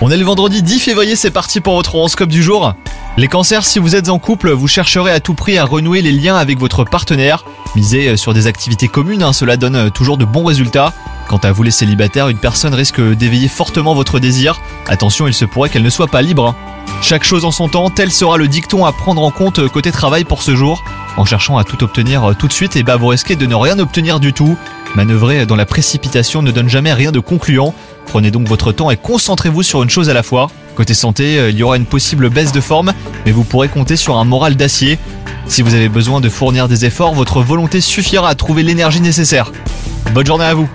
On est le vendredi 10 février, c'est parti pour votre horoscope du jour. Les cancers, si vous êtes en couple, vous chercherez à tout prix à renouer les liens avec votre partenaire. Misez sur des activités communes, hein, cela donne toujours de bons résultats. Quant à vous les célibataires, une personne risque d'éveiller fortement votre désir. Attention, il se pourrait qu'elle ne soit pas libre. hein. Chaque chose en son temps, tel sera le dicton à prendre en compte côté travail pour ce jour. En cherchant à tout obtenir tout de suite, et bah vous risquez de ne rien obtenir du tout. Manœuvrer dans la précipitation ne donne jamais rien de concluant. Prenez donc votre temps et concentrez-vous sur une chose à la fois. Côté santé, euh, il y aura une possible baisse de forme, mais vous pourrez compter sur un moral d'acier. Si vous avez besoin de fournir des efforts, votre volonté suffira à trouver l'énergie nécessaire. Bonne journée à vous